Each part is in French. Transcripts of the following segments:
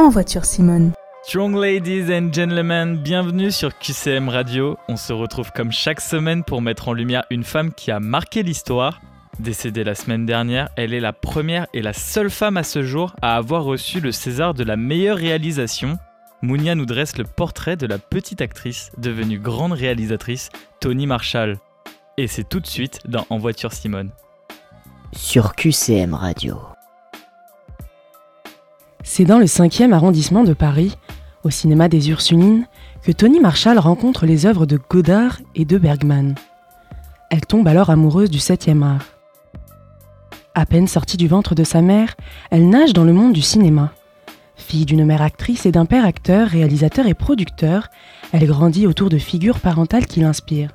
En voiture Simone. Strong ladies and gentlemen, bienvenue sur QCM Radio. On se retrouve comme chaque semaine pour mettre en lumière une femme qui a marqué l'histoire. Décédée la semaine dernière, elle est la première et la seule femme à ce jour à avoir reçu le César de la meilleure réalisation. Mounia nous dresse le portrait de la petite actrice devenue grande réalisatrice, Tony Marshall. Et c'est tout de suite dans En voiture Simone. Sur QCM Radio. C'est dans le 5e arrondissement de Paris, au cinéma des Ursulines, que Tony Marshall rencontre les œuvres de Godard et de Bergman. Elle tombe alors amoureuse du 7e art. À peine sortie du ventre de sa mère, elle nage dans le monde du cinéma. Fille d'une mère actrice et d'un père acteur, réalisateur et producteur, elle grandit autour de figures parentales qui l'inspirent.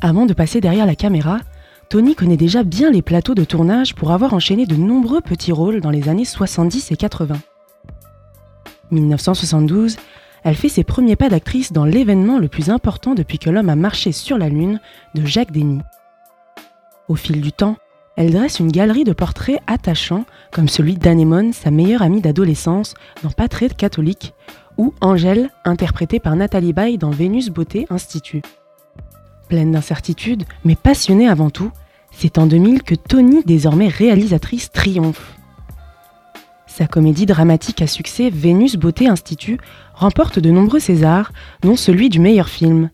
Avant de passer derrière la caméra, Tony connaît déjà bien les plateaux de tournage pour avoir enchaîné de nombreux petits rôles dans les années 70 et 80. 1972, elle fait ses premiers pas d'actrice dans l'événement le plus important depuis que l'homme a marché sur la Lune de Jacques Demy. Au fil du temps, elle dresse une galerie de portraits attachants comme celui d'Anémone, sa meilleure amie d'adolescence, dans Patré catholique, ou Angèle, interprétée par Nathalie Baye dans Vénus Beauté Institut. Pleine d'incertitudes, mais passionnée avant tout, c'est en 2000 que Tony, désormais réalisatrice, triomphe. Sa comédie dramatique à succès Vénus Beauté Institut remporte de nombreux Césars, dont celui du meilleur film.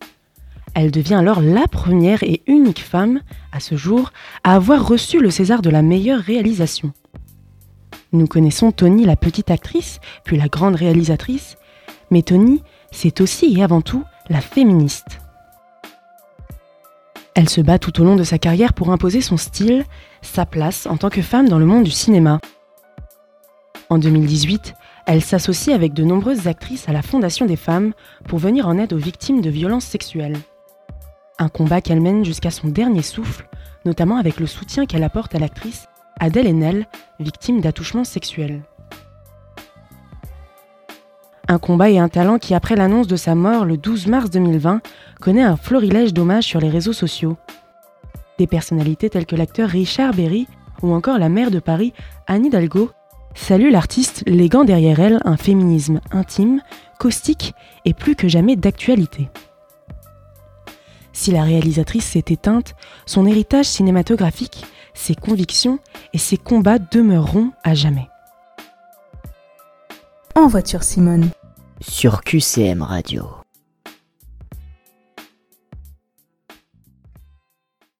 Elle devient alors la première et unique femme, à ce jour, à avoir reçu le César de la meilleure réalisation. Nous connaissons Tony la petite actrice, puis la grande réalisatrice, mais Tony, c'est aussi et avant tout la féministe. Elle se bat tout au long de sa carrière pour imposer son style, sa place en tant que femme dans le monde du cinéma. En 2018, elle s'associe avec de nombreuses actrices à la Fondation des femmes pour venir en aide aux victimes de violences sexuelles. Un combat qu'elle mène jusqu'à son dernier souffle, notamment avec le soutien qu'elle apporte à l'actrice Adèle Haenel, victime d'attouchements sexuels. Un combat et un talent qui, après l'annonce de sa mort le 12 mars 2020, connaît un florilège d'hommages sur les réseaux sociaux. Des personnalités telles que l'acteur Richard Berry ou encore la maire de Paris, Anne Hidalgo, saluent l'artiste léguant derrière elle un féminisme intime, caustique et plus que jamais d'actualité. Si la réalisatrice s'est éteinte, son héritage cinématographique, ses convictions et ses combats demeureront à jamais. En voiture Simone. Sur QCM Radio.